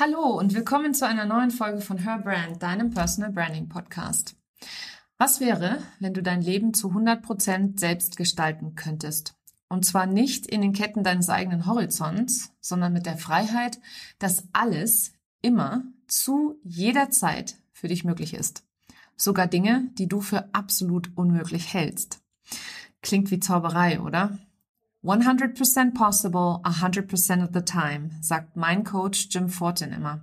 Hallo und willkommen zu einer neuen Folge von Her Brand, deinem Personal Branding Podcast. Was wäre, wenn du dein Leben zu 100% selbst gestalten könntest? Und zwar nicht in den Ketten deines eigenen Horizonts, sondern mit der Freiheit, dass alles immer zu jeder Zeit für dich möglich ist. Sogar Dinge, die du für absolut unmöglich hältst. Klingt wie Zauberei, oder? 100% possible, 100% of the time, sagt mein Coach Jim Fortin immer.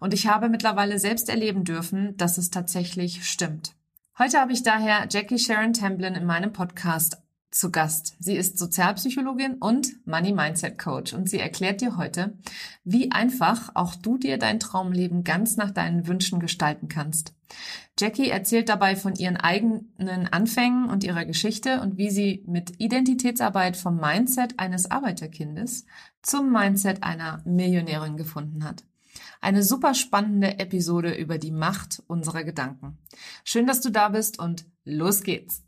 Und ich habe mittlerweile selbst erleben dürfen, dass es tatsächlich stimmt. Heute habe ich daher Jackie Sharon Templin in meinem Podcast zu Gast. Sie ist Sozialpsychologin und Money Mindset Coach und sie erklärt dir heute, wie einfach auch du dir dein Traumleben ganz nach deinen Wünschen gestalten kannst. Jackie erzählt dabei von ihren eigenen Anfängen und ihrer Geschichte und wie sie mit Identitätsarbeit vom Mindset eines Arbeiterkindes zum Mindset einer Millionärin gefunden hat. Eine super spannende Episode über die Macht unserer Gedanken. Schön, dass du da bist und los geht's.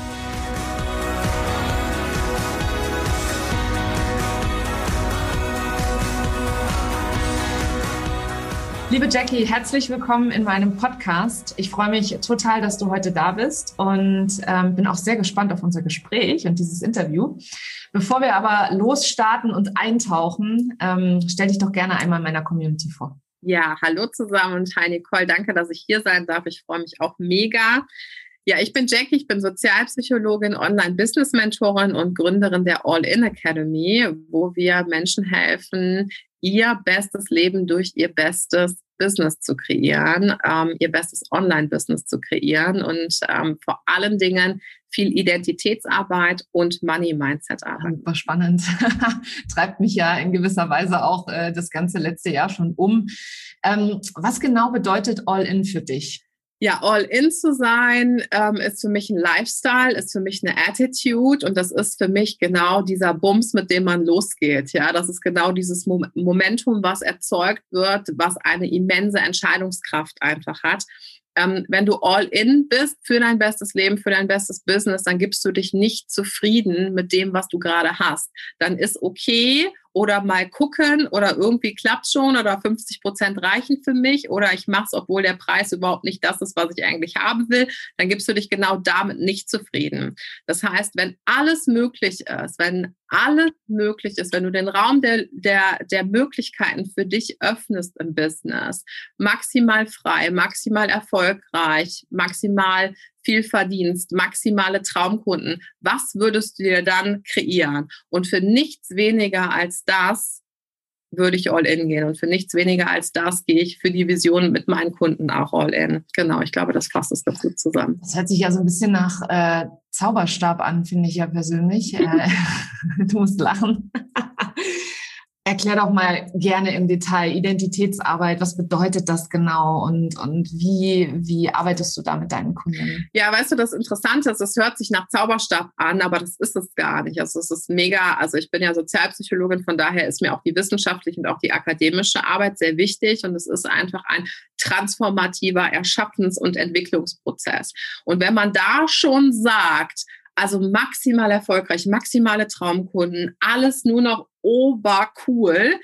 Liebe Jackie, herzlich willkommen in meinem Podcast. Ich freue mich total, dass du heute da bist und ähm, bin auch sehr gespannt auf unser Gespräch und dieses Interview. Bevor wir aber losstarten und eintauchen, ähm, stell dich doch gerne einmal meiner Community vor. Ja, hallo zusammen und hi Nicole, danke, dass ich hier sein darf. Ich freue mich auch mega. Ja, ich bin Jackie, ich bin Sozialpsychologin, Online-Business-Mentorin und Gründerin der All-In Academy, wo wir Menschen helfen, ihr bestes Leben durch ihr bestes Business zu kreieren, ähm, ihr bestes Online-Business zu kreieren und ähm, vor allen Dingen viel Identitätsarbeit und Money-Mindset-Arbeit. Super spannend. Treibt mich ja in gewisser Weise auch äh, das ganze letzte Jahr schon um. Ähm, was genau bedeutet All-In für dich? Ja, all in zu sein, ähm, ist für mich ein Lifestyle, ist für mich eine Attitude und das ist für mich genau dieser Bums, mit dem man losgeht. Ja, das ist genau dieses Momentum, was erzeugt wird, was eine immense Entscheidungskraft einfach hat. Ähm, wenn du all in bist für dein bestes Leben, für dein bestes Business, dann gibst du dich nicht zufrieden mit dem, was du gerade hast. Dann ist okay, oder mal gucken oder irgendwie klappt schon oder 50 Prozent reichen für mich oder ich mache es, obwohl der Preis überhaupt nicht das ist, was ich eigentlich haben will, dann gibst du dich genau damit nicht zufrieden. Das heißt, wenn alles möglich ist, wenn alles möglich ist, wenn du den Raum der, der, der Möglichkeiten für dich öffnest im Business, maximal frei, maximal erfolgreich, maximal viel verdienst, maximale Traumkunden, was würdest du dir dann kreieren? Und für nichts weniger als das würde ich all in gehen. Und für nichts weniger als das gehe ich für die Vision mit meinen Kunden auch all in. Genau, ich glaube, das fasst es dazu zusammen. Das hört sich ja so ein bisschen nach äh, Zauberstab an, finde ich ja persönlich. Äh, du musst lachen. Erklär doch mal gerne im Detail Identitätsarbeit. Was bedeutet das genau und, und wie, wie arbeitest du da mit deinen Kunden? Ja, weißt du, das Interessante ist, es hört sich nach Zauberstab an, aber das ist es gar nicht. Also es ist mega, also ich bin ja Sozialpsychologin, von daher ist mir auch die wissenschaftliche und auch die akademische Arbeit sehr wichtig und es ist einfach ein transformativer Erschaffens- und Entwicklungsprozess. Und wenn man da schon sagt, also maximal erfolgreich, maximale Traumkunden, alles nur noch obercool.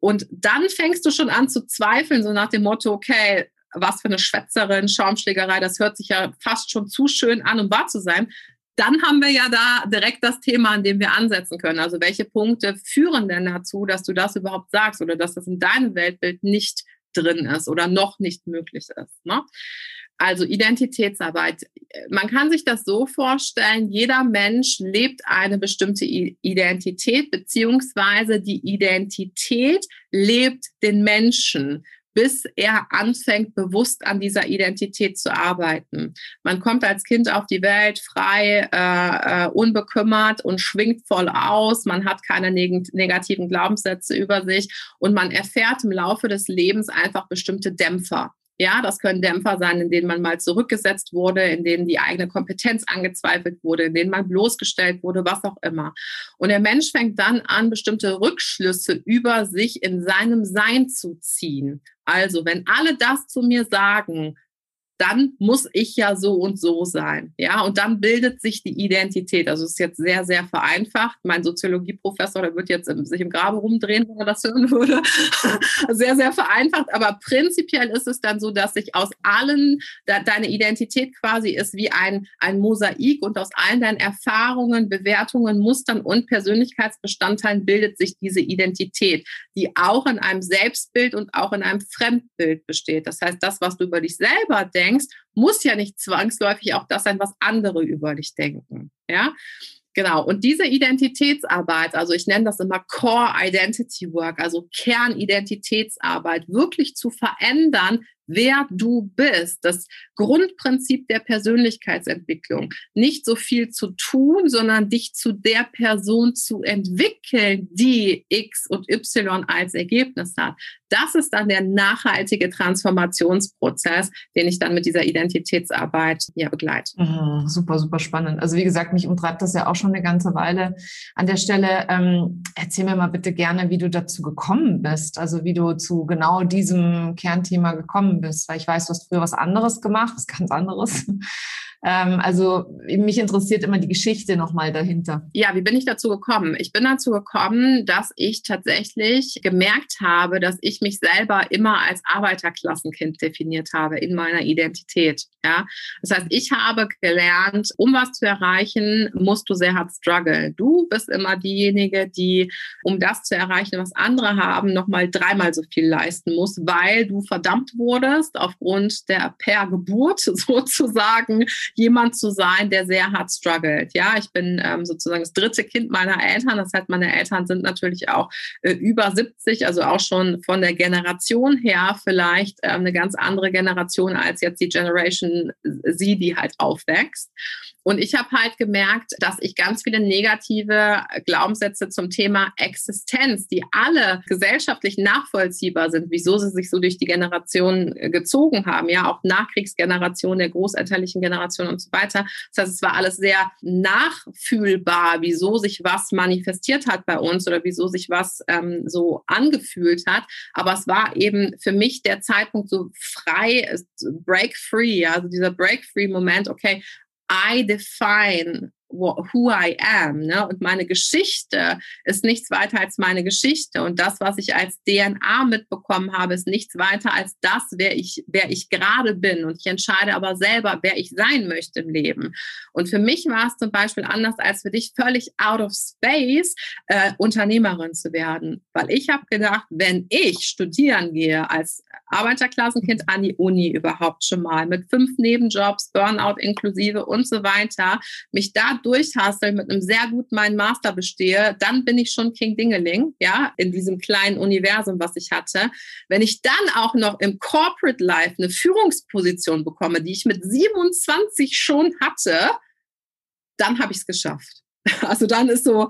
Und dann fängst du schon an zu zweifeln, so nach dem Motto, okay, was für eine Schwätzerin, Schaumschlägerei, das hört sich ja fast schon zu schön an, um wahr zu sein. Dann haben wir ja da direkt das Thema, an dem wir ansetzen können. Also welche Punkte führen denn dazu, dass du das überhaupt sagst oder dass das in deinem Weltbild nicht drin ist oder noch nicht möglich ist. Ne? Also Identitätsarbeit. Man kann sich das so vorstellen, jeder Mensch lebt eine bestimmte Identität, beziehungsweise die Identität lebt den Menschen. bis er anfängt, bewusst an dieser Identität zu arbeiten. Man kommt als Kind auf die Welt frei, äh, äh, unbekümmert und schwingt voll aus. Man hat keine neg negativen Glaubenssätze über sich und man erfährt im Laufe des Lebens einfach bestimmte Dämpfer. Ja, das können Dämpfer sein, in denen man mal zurückgesetzt wurde, in denen die eigene Kompetenz angezweifelt wurde, in denen man bloßgestellt wurde, was auch immer. Und der Mensch fängt dann an, bestimmte Rückschlüsse über sich in seinem Sein zu ziehen. Also, wenn alle das zu mir sagen, dann muss ich ja so und so sein. Ja, und dann bildet sich die Identität. Also es ist jetzt sehr, sehr vereinfacht. Mein Soziologieprofessor, der wird jetzt sich im Grabe rumdrehen, wenn er das hören würde. sehr, sehr vereinfacht. Aber prinzipiell ist es dann so, dass sich aus allen, deine Identität quasi ist wie ein, ein Mosaik und aus allen deinen Erfahrungen, Bewertungen, Mustern und Persönlichkeitsbestandteilen bildet sich diese Identität, die auch in einem Selbstbild und auch in einem Fremdbild besteht. Das heißt, das, was du über dich selber denkst, denkst, muss ja nicht zwangsläufig auch das sein, was andere über dich denken. Ja, Genau. Und diese Identitätsarbeit, also ich nenne das immer Core Identity Work, also Kernidentitätsarbeit, wirklich zu verändern, wer du bist, das Grundprinzip der Persönlichkeitsentwicklung. Nicht so viel zu tun, sondern dich zu der Person zu entwickeln, die X und Y als Ergebnis hat. Das ist dann der nachhaltige Transformationsprozess, den ich dann mit dieser Identitätsarbeit ja begleite. Mhm, super, super spannend. Also wie gesagt, mich umtreibt das ja auch schon eine ganze Weile. An der Stelle ähm, erzähl mir mal bitte gerne, wie du dazu gekommen bist, also wie du zu genau diesem Kernthema gekommen bist, weil ich weiß, du hast früher was anderes gemacht, was ganz anderes. Ähm, also mich interessiert immer die Geschichte nochmal dahinter. Ja, wie bin ich dazu gekommen? Ich bin dazu gekommen, dass ich tatsächlich gemerkt habe, dass ich mich selber immer als Arbeiterklassenkind definiert habe in meiner Identität. Ja, das heißt, ich habe gelernt, um was zu erreichen, musst du sehr hart struggle. Du bist immer diejenige, die, um das zu erreichen, was andere haben, nochmal dreimal so viel leisten muss, weil du verdammt wurdest aufgrund der per Geburt sozusagen jemand zu sein, der sehr hart struggelt. Ja, ich bin ähm, sozusagen das dritte Kind meiner Eltern. Das heißt, meine Eltern sind natürlich auch äh, über 70, also auch schon von der Generation her vielleicht äh, eine ganz andere Generation als jetzt die Generation Z, die halt aufwächst. Und ich habe halt gemerkt, dass ich ganz viele negative Glaubenssätze zum Thema Existenz, die alle gesellschaftlich nachvollziehbar sind, wieso sie sich so durch die Generation äh, gezogen haben, ja, auch Nachkriegsgeneration, der großelterlichen Generation und so weiter. Das heißt, es war alles sehr nachfühlbar, wieso sich was manifestiert hat bei uns oder wieso sich was ähm, so angefühlt hat. Aber es war eben für mich der Zeitpunkt so frei, break free, also dieser break free Moment, okay, I define who I am. Ne? Und meine Geschichte ist nichts weiter als meine Geschichte. Und das, was ich als DNA mitbekommen habe, ist nichts weiter als das, wer ich, wer ich gerade bin. Und ich entscheide aber selber, wer ich sein möchte im Leben. Und für mich war es zum Beispiel anders als für dich völlig out of space, äh, Unternehmerin zu werden. Weil ich habe gedacht, wenn ich studieren gehe als Arbeiterklassenkind an die Uni überhaupt schon mal mit fünf Nebenjobs, Burnout inklusive und so weiter, mich da durchhastel, mit einem sehr guten meinen Master bestehe, dann bin ich schon King Dingeling, ja, in diesem kleinen Universum, was ich hatte. Wenn ich dann auch noch im Corporate Life eine Führungsposition bekomme, die ich mit 27 schon hatte, dann habe ich es geschafft. Also dann ist so,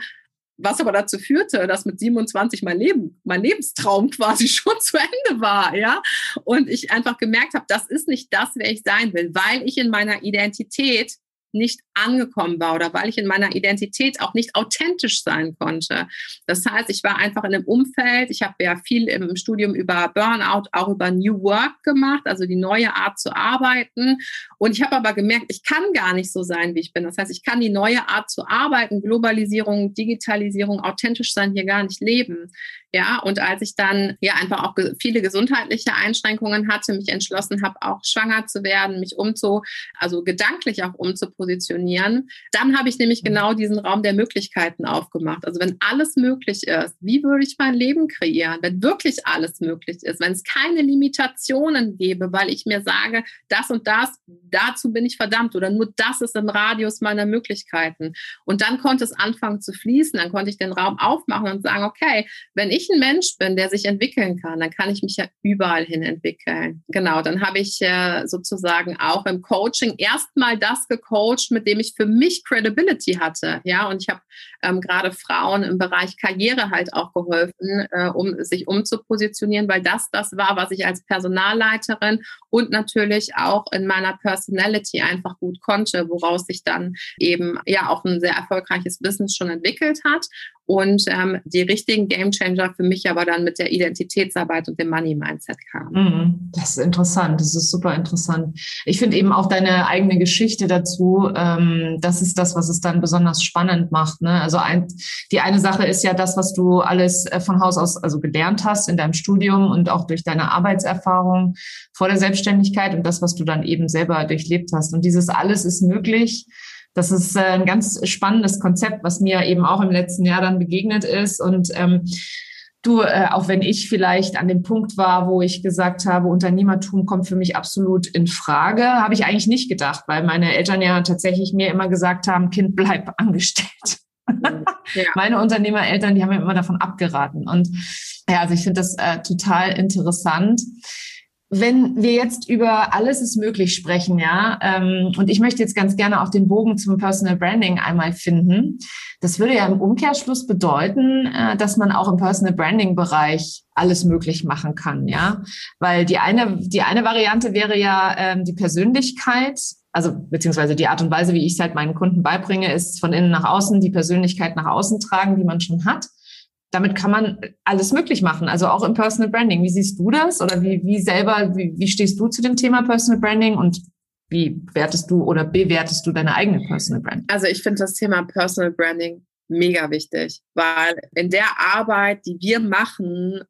was aber dazu führte, dass mit 27 mein Leben, mein Lebenstraum quasi schon zu Ende war, ja. Und ich einfach gemerkt habe, das ist nicht das, wer ich sein will, weil ich in meiner Identität nicht angekommen war oder weil ich in meiner Identität auch nicht authentisch sein konnte. Das heißt, ich war einfach in einem Umfeld, ich habe ja viel im Studium über Burnout, auch über New Work gemacht, also die neue Art zu arbeiten. Und ich habe aber gemerkt, ich kann gar nicht so sein, wie ich bin. Das heißt, ich kann die neue Art zu arbeiten, Globalisierung, Digitalisierung, authentisch sein hier gar nicht leben. Ja, und als ich dann ja einfach auch viele gesundheitliche Einschränkungen hatte, mich entschlossen habe, auch schwanger zu werden, mich umzu, also gedanklich auch umzupositionieren, dann habe ich nämlich mhm. genau diesen Raum der Möglichkeiten aufgemacht. Also wenn alles möglich ist, wie würde ich mein Leben kreieren, wenn wirklich alles möglich ist, wenn es keine Limitationen gäbe, weil ich mir sage, das und das dazu bin ich verdammt oder nur das ist im Radius meiner Möglichkeiten. Und dann konnte es anfangen zu fließen, dann konnte ich den Raum aufmachen und sagen, okay, wenn ich ein Mensch bin, der sich entwickeln kann, dann kann ich mich ja überall hin entwickeln. Genau, dann habe ich äh, sozusagen auch im Coaching erstmal das gecoacht, mit dem ich für mich Credibility hatte. Ja, und ich habe ähm, gerade Frauen im Bereich Karriere halt auch geholfen, äh, um sich umzupositionieren, weil das das war, was ich als Personalleiterin und natürlich auch in meiner Personality einfach gut konnte, woraus sich dann eben ja auch ein sehr erfolgreiches Business schon entwickelt hat und ähm, die richtigen Gamechanger für mich aber dann mit der Identitätsarbeit und dem Money Mindset kamen. Mhm. Das ist interessant, das ist super interessant. Ich finde eben auch deine eigene Geschichte dazu, ähm, das ist das, was es dann besonders spannend macht. Ne? Also ein, die eine Sache ist ja das, was du alles äh, von Haus aus also gelernt hast in deinem Studium und auch durch deine Arbeitserfahrung vor der Selbstständigkeit und das, was du dann eben selber durchlebt hast. Und dieses alles ist möglich das ist äh, ein ganz spannendes Konzept, was mir eben auch im letzten Jahr dann begegnet ist. Und ähm, du, äh, auch wenn ich vielleicht an dem Punkt war, wo ich gesagt habe, Unternehmertum kommt für mich absolut in Frage, habe ich eigentlich nicht gedacht, weil meine Eltern ja tatsächlich mir immer gesagt haben, Kind, bleib angestellt. Ja. Meine Unternehmereltern, die haben mir immer davon abgeraten. Und ja, also ich finde das äh, total interessant wenn wir jetzt über alles ist möglich sprechen, ja, ähm, und ich möchte jetzt ganz gerne auch den Bogen zum Personal Branding einmal finden. Das würde ja im Umkehrschluss bedeuten, äh, dass man auch im Personal Branding Bereich alles möglich machen kann, ja, weil die eine die eine Variante wäre ja ähm, die Persönlichkeit, also beziehungsweise die Art und Weise, wie ich es halt meinen Kunden beibringe, ist von innen nach außen die Persönlichkeit nach außen tragen, die man schon hat damit kann man alles möglich machen, also auch im Personal Branding. Wie siehst du das oder wie, wie selber, wie, wie stehst du zu dem Thema Personal Branding und wie wertest du oder bewertest du deine eigene Personal Branding? Also ich finde das Thema Personal Branding mega wichtig, weil in der Arbeit, die wir machen,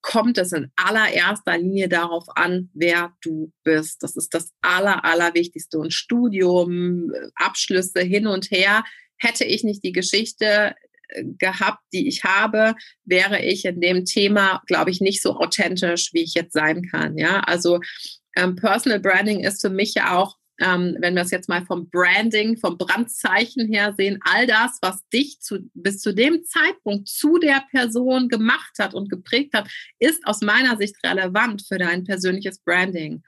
kommt es in allererster Linie darauf an, wer du bist. Das ist das aller, allerwichtigste. Und Studium, Abschlüsse hin und her, hätte ich nicht die Geschichte gehabt, die ich habe, wäre ich in dem Thema, glaube ich, nicht so authentisch, wie ich jetzt sein kann. Ja, also ähm, Personal Branding ist für mich ja auch ähm, wenn wir es jetzt mal vom Branding, vom Brandzeichen her sehen, all das, was dich zu, bis zu dem Zeitpunkt zu der Person gemacht hat und geprägt hat, ist aus meiner Sicht relevant für dein persönliches Branding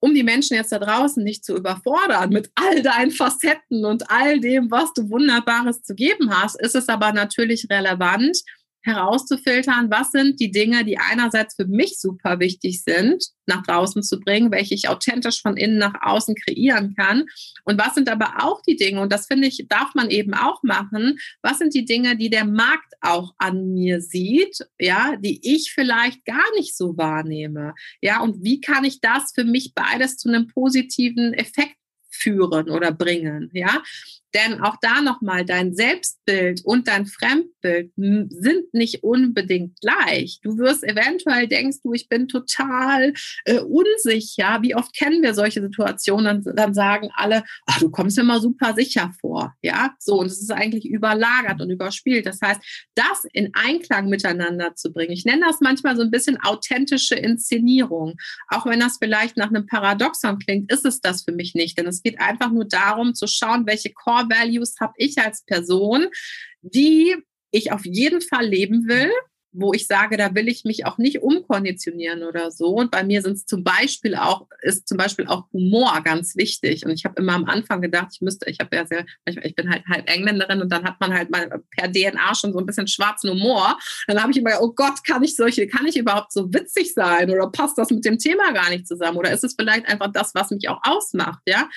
um die Menschen jetzt da draußen nicht zu überfordern mit all deinen Facetten und all dem, was du Wunderbares zu geben hast, ist es aber natürlich relevant, herauszufiltern, was sind die Dinge, die einerseits für mich super wichtig sind, nach draußen zu bringen, welche ich authentisch von innen nach außen kreieren kann. Und was sind aber auch die Dinge, und das finde ich, darf man eben auch machen, was sind die Dinge, die der Markt auch an mir sieht, ja, die ich vielleicht gar nicht so wahrnehme. Ja, und wie kann ich das für mich beides zu einem positiven Effekt führen oder bringen, ja? Denn auch da nochmal, dein Selbstbild und dein Fremdbild sind nicht unbedingt gleich. Du wirst eventuell denkst du, ich bin total äh, unsicher. Wie oft kennen wir solche Situationen? Dann, dann sagen alle, ach, du kommst mir mal super sicher vor. Ja, so. Und es ist eigentlich überlagert und überspielt. Das heißt, das in Einklang miteinander zu bringen. Ich nenne das manchmal so ein bisschen authentische Inszenierung. Auch wenn das vielleicht nach einem Paradoxon klingt, ist es das für mich nicht. Denn es geht einfach nur darum zu schauen, welche Core Values habe ich als Person, die ich auf jeden Fall leben will, wo ich sage, da will ich mich auch nicht umkonditionieren oder so. Und bei mir sind es zum Beispiel auch, ist zum Beispiel auch Humor ganz wichtig. Und ich habe immer am Anfang gedacht, ich müsste, ich habe ja sehr, ich bin halt halb Engländerin und dann hat man halt mal per DNA schon so ein bisschen schwarzen Humor. Dann habe ich immer, oh Gott, kann ich solche, kann ich überhaupt so witzig sein? Oder passt das mit dem Thema gar nicht zusammen? Oder ist es vielleicht einfach das, was mich auch ausmacht, ja?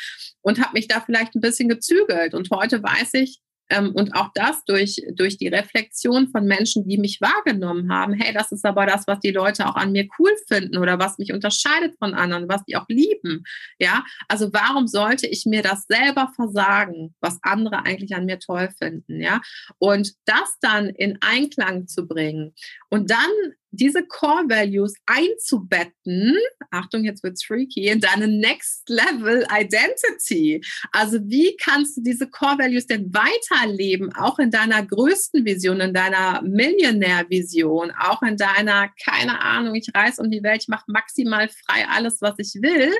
Und habe mich da vielleicht ein bisschen gezügelt. Und heute weiß ich, und auch das durch, durch die Reflexion von Menschen, die mich wahrgenommen haben. Hey, das ist aber das, was die Leute auch an mir cool finden oder was mich unterscheidet von anderen, was die auch lieben. Ja, also warum sollte ich mir das selber versagen, was andere eigentlich an mir toll finden? Ja, und das dann in Einklang zu bringen und dann diese Core Values einzubetten, Achtung, jetzt wird's freaky, in deine Next Level Identity. Also wie kannst du diese Core Values denn weiterleben, auch in deiner größten Vision, in deiner Millionär-Vision, auch in deiner, keine Ahnung, ich reise um die Welt, ich mache maximal frei alles, was ich will,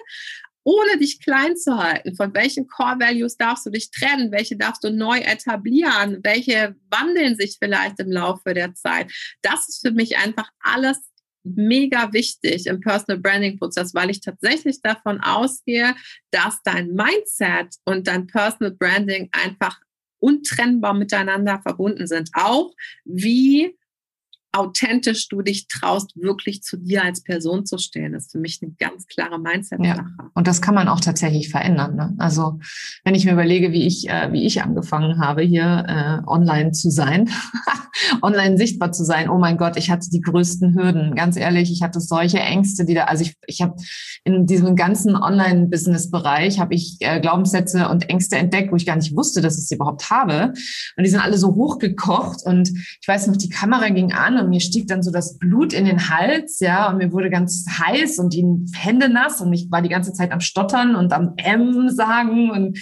ohne dich klein zu halten. Von welchen Core Values darfst du dich trennen? Welche darfst du neu etablieren? Welche wandeln sich vielleicht im Laufe der Zeit? Das ist für mich einfach alles mega wichtig im Personal Branding Prozess, weil ich tatsächlich davon ausgehe, dass dein Mindset und dein Personal Branding einfach untrennbar miteinander verbunden sind. Auch wie authentisch du dich traust, wirklich zu dir als Person zu stehen. Das ist für mich eine ganz klare Mindset-Sache. Ja. Und das kann man auch tatsächlich verändern. Ne? Also wenn ich mir überlege, wie ich, äh, wie ich angefangen habe, hier äh, online zu sein, online sichtbar zu sein, oh mein Gott, ich hatte die größten Hürden. Ganz ehrlich, ich hatte solche Ängste, die da, also ich, ich habe in diesem ganzen Online-Business-Bereich habe ich äh, Glaubenssätze und Ängste entdeckt, wo ich gar nicht wusste, dass ich sie überhaupt habe. Und die sind alle so hochgekocht. Und ich weiß noch, die Kamera ging an und mir stieg dann so das Blut in den Hals, ja, und mir wurde ganz heiß und die Hände nass und ich war die ganze Zeit am Stottern und am M sagen und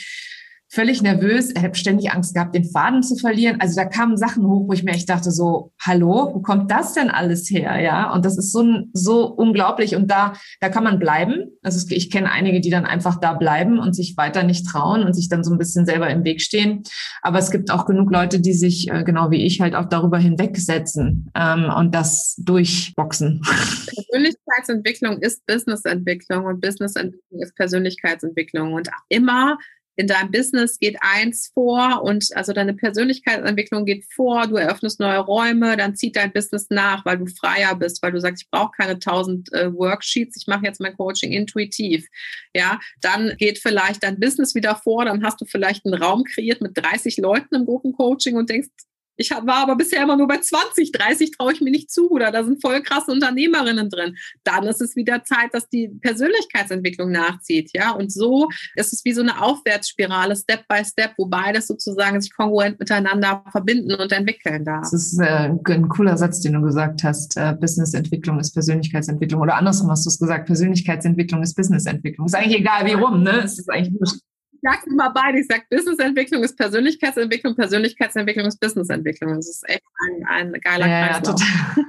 völlig nervös, ich habe ständig Angst gehabt, den Faden zu verlieren. Also da kamen Sachen hoch, wo ich mir echt dachte so, hallo, wo kommt das denn alles her? Ja, und das ist so, so unglaublich und da, da kann man bleiben. Also ich kenne einige, die dann einfach da bleiben und sich weiter nicht trauen und sich dann so ein bisschen selber im Weg stehen. Aber es gibt auch genug Leute, die sich, äh, genau wie ich, halt auch darüber hinwegsetzen ähm, und das durchboxen. Persönlichkeitsentwicklung ist Businessentwicklung und Businessentwicklung ist Persönlichkeitsentwicklung und immer in deinem Business geht eins vor und also deine Persönlichkeitsentwicklung geht vor, du eröffnest neue Räume, dann zieht dein Business nach, weil du freier bist, weil du sagst, ich brauche keine tausend äh, Worksheets, ich mache jetzt mein Coaching intuitiv. Ja, dann geht vielleicht dein Business wieder vor, dann hast du vielleicht einen Raum kreiert mit 30 Leuten im Gruppencoaching und denkst, ich war aber bisher immer nur bei 20, 30 traue ich mir nicht zu oder da sind voll krasse Unternehmerinnen drin. Dann ist es wieder Zeit, dass die Persönlichkeitsentwicklung nachzieht, ja. Und so ist es wie so eine Aufwärtsspirale, Step by Step, wo beides sozusagen sich kongruent miteinander verbinden und entwickeln darf. Das ist äh, ein cooler Satz, den du gesagt hast. Äh, Businessentwicklung ist Persönlichkeitsentwicklung oder andersrum hast du es gesagt. Persönlichkeitsentwicklung ist Businessentwicklung. Ist eigentlich egal, wie rum, ne? Es ist eigentlich sage immer beide. Ich sage, Businessentwicklung ist Persönlichkeitsentwicklung, Persönlichkeitsentwicklung ist Businessentwicklung. Das ist echt ein, ein geiler ja, Kreislauf. total.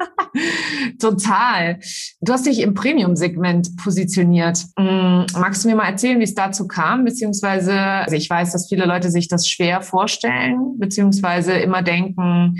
total. Du hast dich im Premium-Segment positioniert. Mm, magst du mir mal erzählen, wie es dazu kam? Beziehungsweise, also ich weiß, dass viele Leute sich das schwer vorstellen, beziehungsweise immer denken,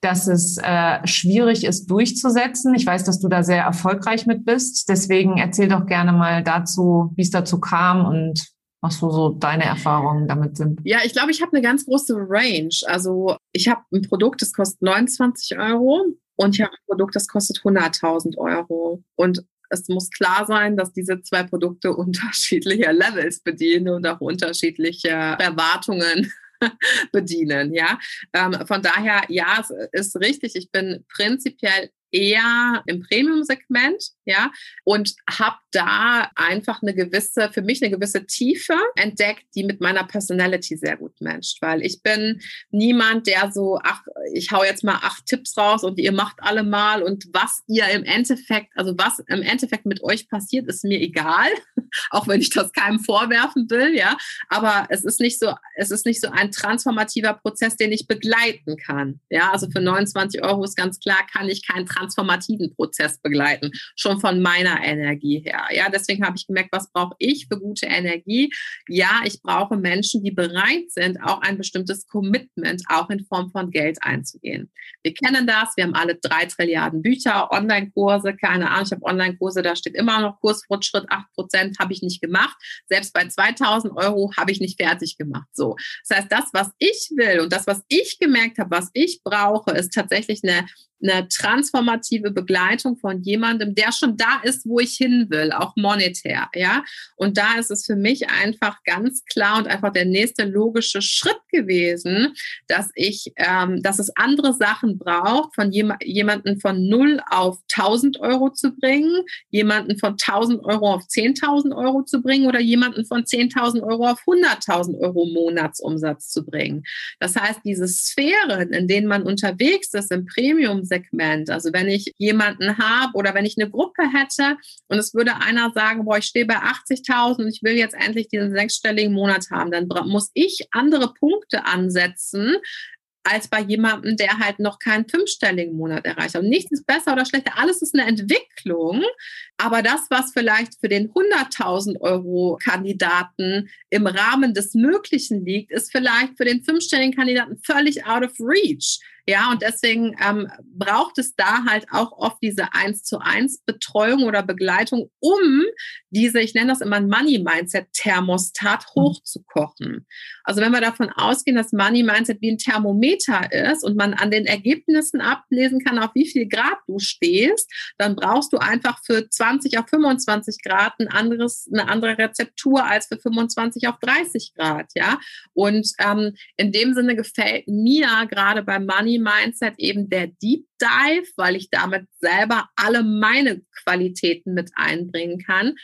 dass es äh, schwierig ist durchzusetzen. Ich weiß, dass du da sehr erfolgreich mit bist. Deswegen erzähl doch gerne mal dazu, wie es dazu kam und was so, so deine Erfahrungen damit sind? Ja, ich glaube, ich habe eine ganz große Range. Also ich habe ein Produkt, das kostet 29 Euro und ich habe ein Produkt, das kostet 100.000 Euro. Und es muss klar sein, dass diese zwei Produkte unterschiedliche Levels bedienen und auch unterschiedliche Erwartungen bedienen. Ja, ähm, von daher, ja, es ist richtig. Ich bin prinzipiell eher im Premium-Segment, ja, und habe da einfach eine gewisse, für mich eine gewisse Tiefe entdeckt, die mit meiner Personality sehr gut matcht, weil ich bin niemand, der so, ach, ich hau jetzt mal acht Tipps raus und ihr macht alle mal und was ihr im Endeffekt, also was im Endeffekt mit euch passiert, ist mir egal, auch wenn ich das keinem vorwerfen will, ja, aber es ist nicht so, es ist nicht so ein transformativer Prozess, den ich begleiten kann, ja, also für 29 Euro ist ganz klar, kann ich keinen transformativen Prozess begleiten, schon von meiner Energie her. Ja, deswegen habe ich gemerkt, was brauche ich für gute Energie? Ja, ich brauche Menschen, die bereit sind, auch ein bestimmtes Commitment auch in Form von Geld einzugehen. Wir kennen das, wir haben alle drei Trilliarden Bücher, Online-Kurse, keine Ahnung, ich habe Online-Kurse, da steht immer noch Kursfortschritt 8%, habe ich nicht gemacht. Selbst bei 2000 Euro habe ich nicht fertig gemacht. So. Das heißt, das, was ich will und das, was ich gemerkt habe, was ich brauche, ist tatsächlich eine eine transformative Begleitung von jemandem, der schon da ist, wo ich hin will, auch monetär, ja. Und da ist es für mich einfach ganz klar und einfach der nächste logische Schritt gewesen, dass ich, ähm, dass es andere Sachen braucht, von jem jemanden von null auf 1000 Euro zu bringen, jemanden von 1000 Euro auf 10.000 Euro zu bringen oder jemanden von 10.000 Euro auf 100.000 Euro Monatsumsatz zu bringen. Das heißt, diese Sphären, in denen man unterwegs ist im Premium Segment. Also wenn ich jemanden habe oder wenn ich eine Gruppe hätte und es würde einer sagen, boah, ich stehe bei 80.000 und ich will jetzt endlich diesen sechsstelligen Monat haben, dann muss ich andere Punkte ansetzen, als bei jemandem, der halt noch keinen fünfstelligen Monat erreicht hat. Und nichts ist besser oder schlechter, alles ist eine Entwicklung. Aber das, was vielleicht für den 100.000 Euro Kandidaten im Rahmen des Möglichen liegt, ist vielleicht für den fünfstelligen Kandidaten völlig out of reach. Ja, und deswegen ähm, braucht es da halt auch oft diese eins zu eins Betreuung oder Begleitung, um diese, ich nenne das immer ein Money Mindset Thermostat mhm. hochzukochen. Also wenn wir davon ausgehen, dass Money Mindset wie ein Thermometer ist und man an den Ergebnissen ablesen kann, auf wie viel Grad du stehst, dann brauchst du einfach für 20 auf 25 Grad ein anderes, eine andere Rezeptur als für 25 auf 30 Grad, ja. Und ähm, in dem Sinne gefällt mir gerade beim Money Mindset eben der Deep Dive, weil ich damit selber alle meine Qualitäten mit einbringen kann.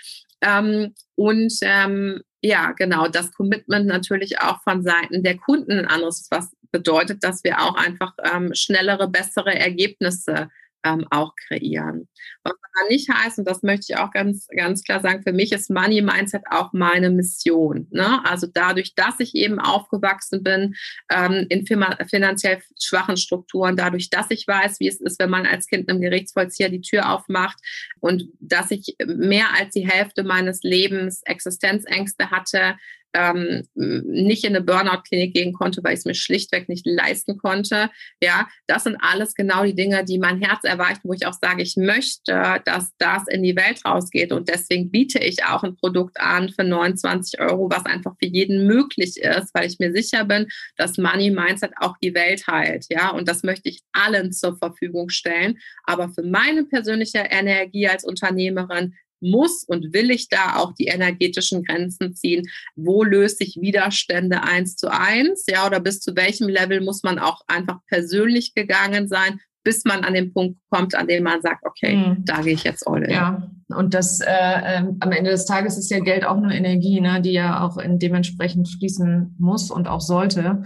Ähm, und ähm, ja, genau, das Commitment natürlich auch von Seiten der Kunden ein anderes, was bedeutet, dass wir auch einfach ähm, schnellere, bessere Ergebnisse ähm, auch kreieren. Was aber nicht heißt, und das möchte ich auch ganz, ganz klar sagen, für mich ist Money Mindset auch meine Mission. Ne? Also dadurch, dass ich eben aufgewachsen bin ähm, in finanziell schwachen Strukturen, dadurch, dass ich weiß, wie es ist, wenn man als Kind einem Gerichtsvollzieher die Tür aufmacht und dass ich mehr als die Hälfte meines Lebens Existenzängste hatte, ähm, nicht in eine Burnout-Klinik gehen konnte, weil ich es mir schlichtweg nicht leisten konnte. Ja, das sind alles genau die Dinge, die mein Herz erweicht, wo ich auch sage, ich möchte, dass das in die Welt rausgeht. Und deswegen biete ich auch ein Produkt an für 29 Euro, was einfach für jeden möglich ist, weil ich mir sicher bin, dass Money Mindset auch die Welt heilt. Ja, und das möchte ich allen zur Verfügung stellen. Aber für meine persönliche Energie als Unternehmerin muss und will ich da auch die energetischen Grenzen ziehen? Wo löse ich Widerstände eins zu eins? Ja, oder bis zu welchem Level muss man auch einfach persönlich gegangen sein, bis man an den Punkt kommt, an dem man sagt, okay, mhm. da gehe ich jetzt all in. Ja, und das äh, äh, am Ende des Tages ist ja Geld auch nur Energie, ne, die ja auch in dementsprechend fließen muss und auch sollte.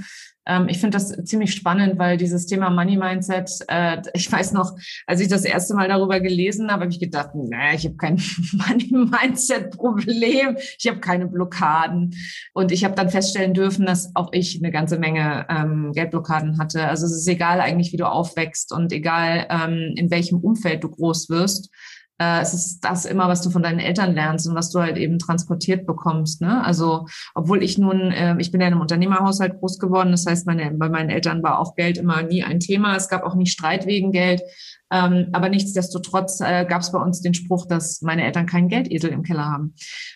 Ähm, ich finde das ziemlich spannend, weil dieses Thema Money Mindset, äh, ich weiß noch, als ich das erste Mal darüber gelesen habe, habe ich gedacht, naja, ich habe kein Money Mindset Problem, ich habe keine Blockaden. Und ich habe dann feststellen dürfen, dass auch ich eine ganze Menge ähm, Geldblockaden hatte. Also es ist egal eigentlich, wie du aufwächst und egal ähm, in welchem Umfeld du groß wirst äh, es ist das immer, was du von deinen Eltern lernst und was du halt eben transportiert bekommst. Ne? Also, obwohl ich nun, äh, ich bin ja in einem Unternehmerhaushalt groß geworden, das heißt, meine, bei meinen Eltern war auch Geld immer nie ein Thema. Es gab auch nie Streit wegen Geld. Ähm, aber nichtsdestotrotz äh, gab es bei uns den Spruch, dass meine Eltern keinen Geldesel im Keller haben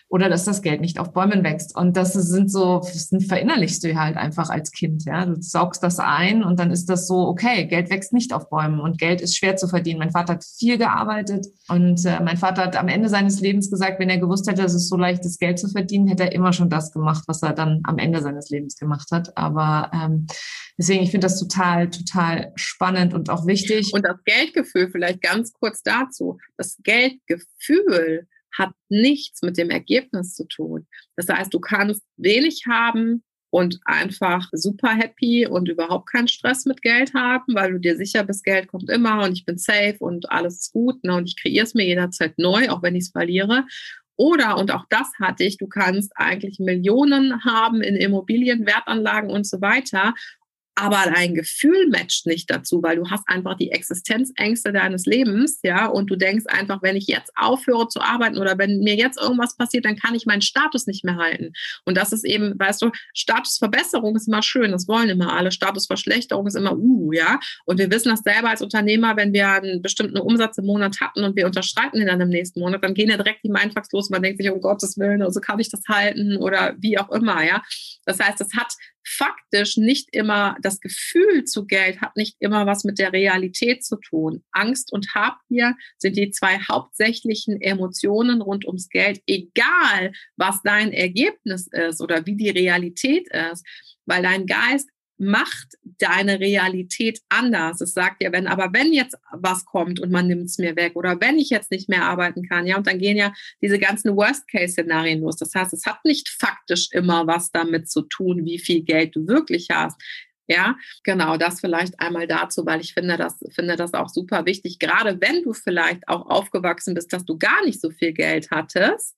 oder dass das Geld nicht auf Bäumen wächst. Und das sind so, das verinnerlichst du halt einfach als Kind. Ja, du saugst das ein und dann ist das so, okay, Geld wächst nicht auf Bäumen und Geld ist schwer zu verdienen. Mein Vater hat viel gearbeitet und äh, mein Vater hat am Ende seines Lebens gesagt, wenn er gewusst hätte, dass es so leicht ist, Geld zu verdienen, hätte er immer schon das gemacht, was er dann am Ende seines Lebens gemacht hat. Aber ähm, deswegen, ich finde das total, total spannend und auch wichtig. Und das Geldgefühl, vielleicht ganz kurz dazu, das Geldgefühl hat nichts mit dem Ergebnis zu tun. Das heißt, du kannst wenig haben und einfach super happy und überhaupt keinen Stress mit Geld haben, weil du dir sicher bist, Geld kommt immer und ich bin safe und alles ist gut ne, und ich kreiere es mir jederzeit neu, auch wenn ich es verliere. Oder, und auch das hatte ich, du kannst eigentlich Millionen haben in Immobilien, Wertanlagen und so weiter aber dein Gefühl matcht nicht dazu, weil du hast einfach die Existenzängste deines Lebens, ja, und du denkst einfach, wenn ich jetzt aufhöre zu arbeiten oder wenn mir jetzt irgendwas passiert, dann kann ich meinen Status nicht mehr halten. Und das ist eben, weißt du, Statusverbesserung ist immer schön, das wollen immer alle. Statusverschlechterung ist immer, uh, ja. Und wir wissen das selber als Unternehmer, wenn wir einen bestimmten Umsatz im Monat hatten und wir unterschreiten ihn dann im nächsten Monat, dann gehen ja direkt die Mindfucks los. Man denkt sich, um Gottes Willen, also kann ich das halten oder wie auch immer, ja. Das heißt, es hat faktisch nicht immer, das Gefühl zu Geld hat nicht immer was mit der Realität zu tun. Angst und Habgier sind die zwei hauptsächlichen Emotionen rund ums Geld, egal was dein Ergebnis ist oder wie die Realität ist, weil dein Geist macht deine Realität anders. Es sagt ja, wenn, aber wenn jetzt was kommt und man nimmt es mir weg oder wenn ich jetzt nicht mehr arbeiten kann, ja, und dann gehen ja diese ganzen Worst-Case-Szenarien los. Das heißt, es hat nicht faktisch immer was damit zu tun, wie viel Geld du wirklich hast. Ja, genau, das vielleicht einmal dazu, weil ich finde das, finde das auch super wichtig. Gerade wenn du vielleicht auch aufgewachsen bist, dass du gar nicht so viel Geld hattest,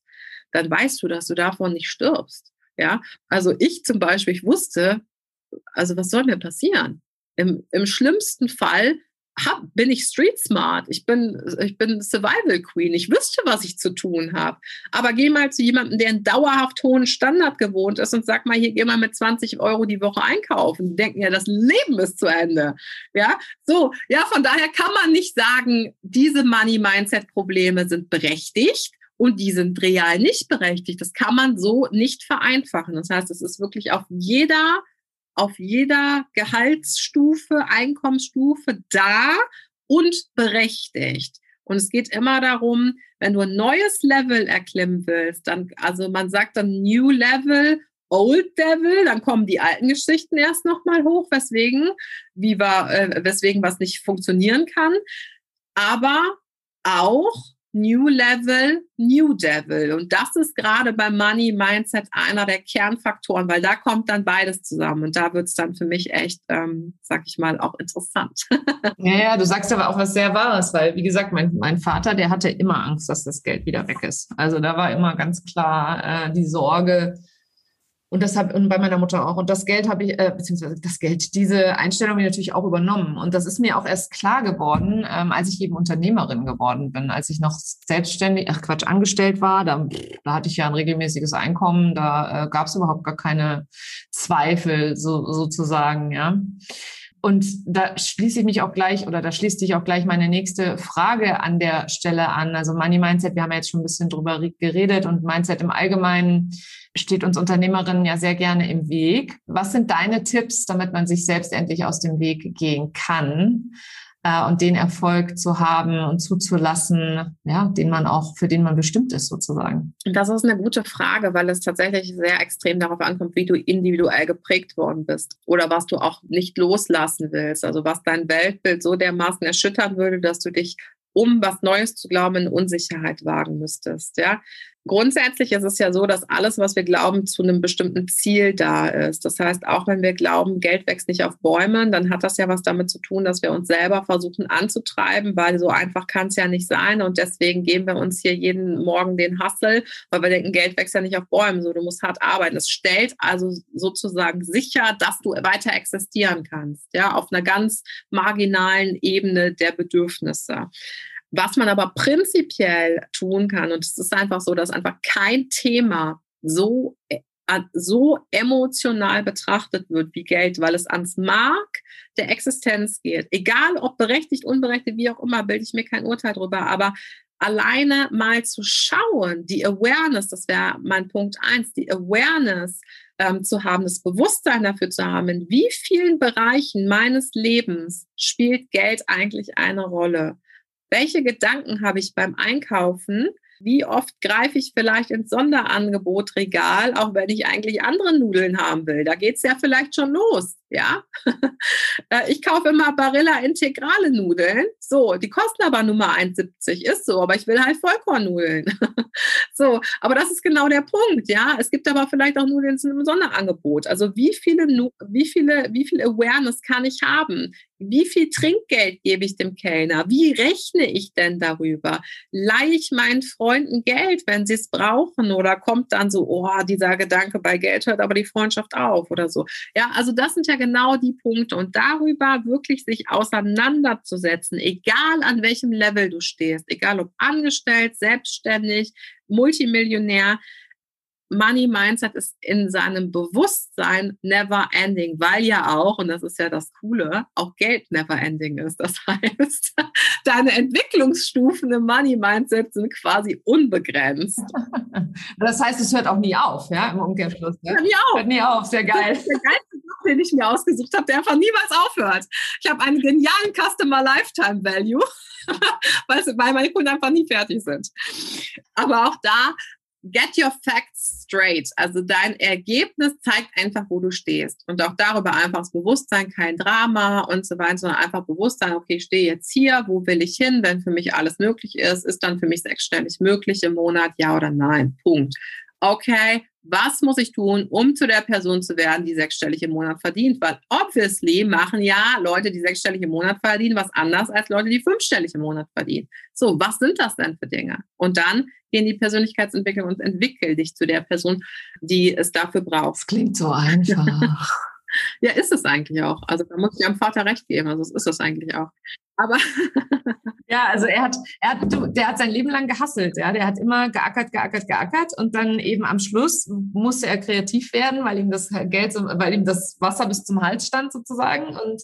dann weißt du, dass du davon nicht stirbst. Ja, also ich zum Beispiel, ich wusste, also was soll mir passieren? Im, im schlimmsten Fall hab, bin ich street smart, ich bin, ich bin Survival Queen, ich wüsste, was ich zu tun habe. Aber geh mal zu jemandem, der einen dauerhaft hohen Standard gewohnt ist und sag mal, hier geh mal mit 20 Euro die Woche einkaufen. Die denken ja, das Leben ist zu Ende. Ja, so, ja, von daher kann man nicht sagen, diese Money-Mindset-Probleme sind berechtigt und die sind real nicht berechtigt. Das kann man so nicht vereinfachen. Das heißt, es ist wirklich auf jeder auf jeder Gehaltsstufe, Einkommensstufe da und berechtigt. Und es geht immer darum, wenn du ein neues Level erklimmen willst, dann, also man sagt dann New Level, Old Devil, dann kommen die alten Geschichten erst nochmal hoch, weswegen, wie war, äh, weswegen was nicht funktionieren kann. Aber auch New Level, New Devil. Und das ist gerade beim Money Mindset einer der Kernfaktoren, weil da kommt dann beides zusammen. Und da wird es dann für mich echt, ähm, sag ich mal, auch interessant. ja, ja, du sagst aber auch was sehr Wahres, weil, wie gesagt, mein, mein Vater, der hatte immer Angst, dass das Geld wieder weg ist. Also da war immer ganz klar äh, die Sorge, und das habe und bei meiner Mutter auch. Und das Geld habe ich, äh, beziehungsweise das Geld, diese Einstellung habe ich natürlich auch übernommen. Und das ist mir auch erst klar geworden, ähm, als ich eben Unternehmerin geworden bin, als ich noch selbstständig, ach Quatsch, angestellt war. Da, da hatte ich ja ein regelmäßiges Einkommen, da äh, gab es überhaupt gar keine Zweifel, so, sozusagen, ja. Und da schließe ich mich auch gleich oder da schließt sich auch gleich meine nächste Frage an der Stelle an. Also Money Mindset, wir haben ja jetzt schon ein bisschen drüber geredet und Mindset im Allgemeinen steht uns Unternehmerinnen ja sehr gerne im Weg. Was sind deine Tipps, damit man sich selbst endlich aus dem Weg gehen kann? Äh, und den Erfolg zu haben und zuzulassen, ja, den man auch, für den man bestimmt ist, sozusagen? Das ist eine gute Frage, weil es tatsächlich sehr extrem darauf ankommt, wie du individuell geprägt worden bist oder was du auch nicht loslassen willst. Also was dein Weltbild so dermaßen erschüttern würde, dass du dich um was Neues zu glauben, in Unsicherheit wagen müsstest. Ja, Grundsätzlich ist es ja so, dass alles, was wir glauben, zu einem bestimmten Ziel da ist. Das heißt, auch wenn wir glauben, Geld wächst nicht auf Bäumen, dann hat das ja was damit zu tun, dass wir uns selber versuchen anzutreiben, weil so einfach kann es ja nicht sein. Und deswegen geben wir uns hier jeden Morgen den Hassel, weil wir denken, Geld wächst ja nicht auf Bäumen. So, du musst hart arbeiten. Es stellt also sozusagen sicher, dass du weiter existieren kannst, ja, auf einer ganz marginalen Ebene der Bedürfnisse. Was man aber prinzipiell tun kann, und es ist einfach so, dass einfach kein Thema so, äh, so emotional betrachtet wird wie Geld, weil es ans Mark der Existenz geht. Egal ob berechtigt, unberechtigt, wie auch immer, bilde ich mir kein Urteil drüber, aber alleine mal zu schauen, die Awareness, das wäre mein Punkt eins, die Awareness ähm, zu haben, das Bewusstsein dafür zu haben, in wie vielen Bereichen meines Lebens spielt Geld eigentlich eine Rolle welche Gedanken habe ich beim Einkaufen? Wie oft greife ich vielleicht ins Sonderangebotregal, auch wenn ich eigentlich andere Nudeln haben will? Da geht es ja vielleicht schon los ja. Äh, ich kaufe immer Barilla integrale Nudeln. So, die kosten aber nur mal 1,70, ist so, aber ich will halt Vollkornnudeln. so, aber das ist genau der Punkt, ja. Es gibt aber vielleicht auch Nudeln einem Sonderangebot. Also wie viele, wie viele, wie viel Awareness kann ich haben? Wie viel Trinkgeld gebe ich dem Kellner? Wie rechne ich denn darüber? Leihe ich meinen Freunden Geld, wenn sie es brauchen? Oder kommt dann so, oh, dieser Gedanke bei Geld hört aber die Freundschaft auf oder so? Ja, also das sind ja genau die Punkte und darüber wirklich sich auseinanderzusetzen, egal an welchem Level du stehst, egal ob angestellt, selbstständig, Multimillionär, Money Mindset ist in seinem Bewusstsein never ending, weil ja auch, und das ist ja das Coole, auch Geld never ending ist. Das heißt, deine Entwicklungsstufen im Money Mindset sind quasi unbegrenzt. Das heißt, es hört auch nie auf, ja, im Umkehrschluss. Ja? Hört nie auf. Hört nie auf, sehr geil. Der geilste Job, den ich mir ausgesucht habe, der einfach niemals aufhört. Ich habe einen genialen Customer Lifetime Value, weil meine Kunden einfach nie fertig sind. Aber auch da get your facts straight. Also dein Ergebnis zeigt einfach, wo du stehst. Und auch darüber einfach das Bewusstsein, kein Drama und so weiter, sondern einfach Bewusstsein, okay, ich stehe jetzt hier, wo will ich hin, wenn für mich alles möglich ist, ist dann für mich sechsstellig möglich im Monat, ja oder nein. Punkt. Okay, was muss ich tun, um zu der Person zu werden, die sechsstellig im Monat verdient? Weil obviously machen ja Leute, die sechsstellig im Monat verdienen, was anders als Leute, die fünfstellig im Monat verdienen. So, was sind das denn für Dinge? Und dann geh in die Persönlichkeitsentwicklung und entwickel dich zu der Person, die es dafür braucht. Das klingt so einfach. Ja, ist es eigentlich auch. Also da muss ich am Vater recht geben. Also es ist es eigentlich auch. Aber ja, also er hat, er hat, du, der hat sein Leben lang gehasselt, ja. Der hat immer geackert, geackert, geackert und dann eben am Schluss musste er kreativ werden, weil ihm das Geld, weil ihm das Wasser bis zum Hals stand sozusagen und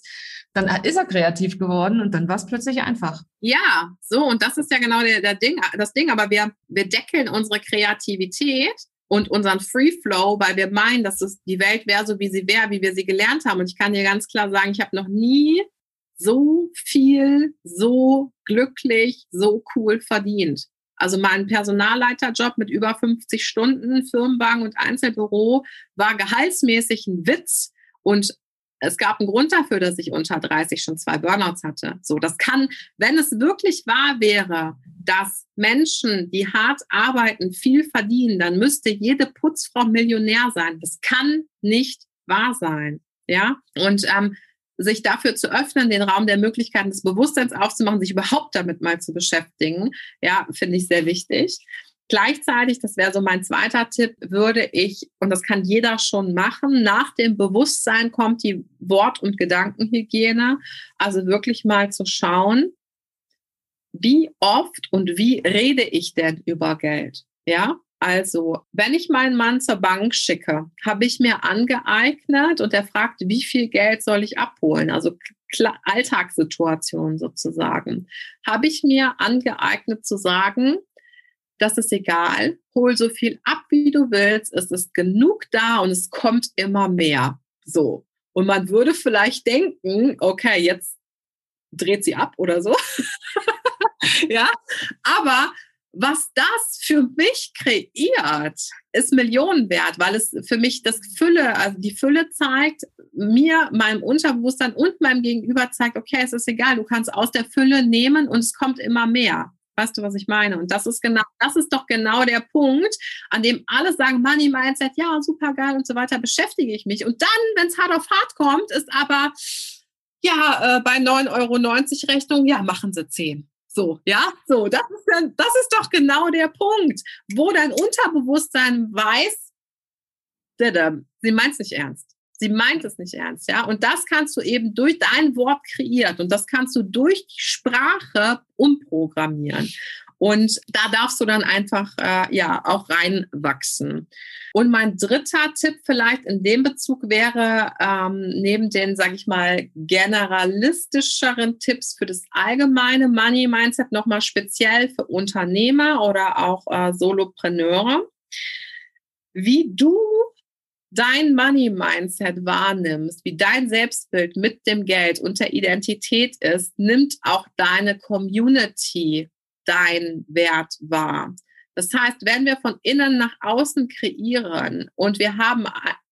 dann ist er kreativ geworden und dann war es plötzlich einfach. Ja, so und das ist ja genau der, der Ding, das Ding. Aber wir wir deckeln unsere Kreativität und unseren Free Flow, weil wir meinen, dass es die Welt wäre so, wie sie wäre, wie wir sie gelernt haben. Und ich kann dir ganz klar sagen, ich habe noch nie so viel, so glücklich, so cool verdient. Also mein Personalleiterjob mit über 50 Stunden, Firmenwagen und Einzelbüro war gehaltsmäßig ein Witz und es gab einen Grund dafür, dass ich unter 30 schon zwei Burnouts hatte. So, das kann, wenn es wirklich wahr wäre, dass Menschen, die hart arbeiten, viel verdienen, dann müsste jede Putzfrau Millionär sein. Das kann nicht wahr sein. Ja, und ähm, sich dafür zu öffnen, den Raum der Möglichkeiten des Bewusstseins aufzumachen, sich überhaupt damit mal zu beschäftigen, ja, finde ich sehr wichtig. Gleichzeitig, das wäre so mein zweiter Tipp, würde ich, und das kann jeder schon machen, nach dem Bewusstsein kommt die Wort- und Gedankenhygiene. Also wirklich mal zu schauen, wie oft und wie rede ich denn über Geld? Ja, also, wenn ich meinen Mann zur Bank schicke, habe ich mir angeeignet und er fragt, wie viel Geld soll ich abholen? Also Alltagssituationen sozusagen. Habe ich mir angeeignet zu sagen, das ist egal, hol so viel ab, wie du willst, es ist genug da und es kommt immer mehr. So. Und man würde vielleicht denken, okay, jetzt dreht sie ab oder so. ja, aber was das für mich kreiert, ist Millionen wert, weil es für mich das Fülle, also die Fülle zeigt, mir, meinem Unterbewusstsein und meinem Gegenüber zeigt, okay, es ist egal, du kannst aus der Fülle nehmen und es kommt immer mehr. Weißt du, was ich meine? Und das ist genau, das ist doch genau der Punkt, an dem alle sagen, Money Mindset, ja, super geil und so weiter, beschäftige ich mich. Und dann, wenn es hart auf hart kommt, ist aber, ja, äh, bei 9,90 Euro Rechnung, ja, machen sie 10. So, ja, so, das ist, dann, das ist doch genau der Punkt, wo dein Unterbewusstsein weiß, sie meint es nicht ernst. Sie meint es nicht ernst, ja. Und das kannst du eben durch dein Wort kreiert und das kannst du durch die Sprache umprogrammieren. Und da darfst du dann einfach äh, ja auch reinwachsen. Und mein dritter Tipp vielleicht in dem Bezug wäre, ähm, neben den, sage ich mal, generalistischeren Tipps für das allgemeine Money Mindset nochmal speziell für Unternehmer oder auch äh, Solopreneure, wie du dein Money-Mindset wahrnimmst, wie dein Selbstbild mit dem Geld und der Identität ist, nimmt auch deine Community dein Wert wahr. Das heißt, wenn wir von innen nach außen kreieren und wir haben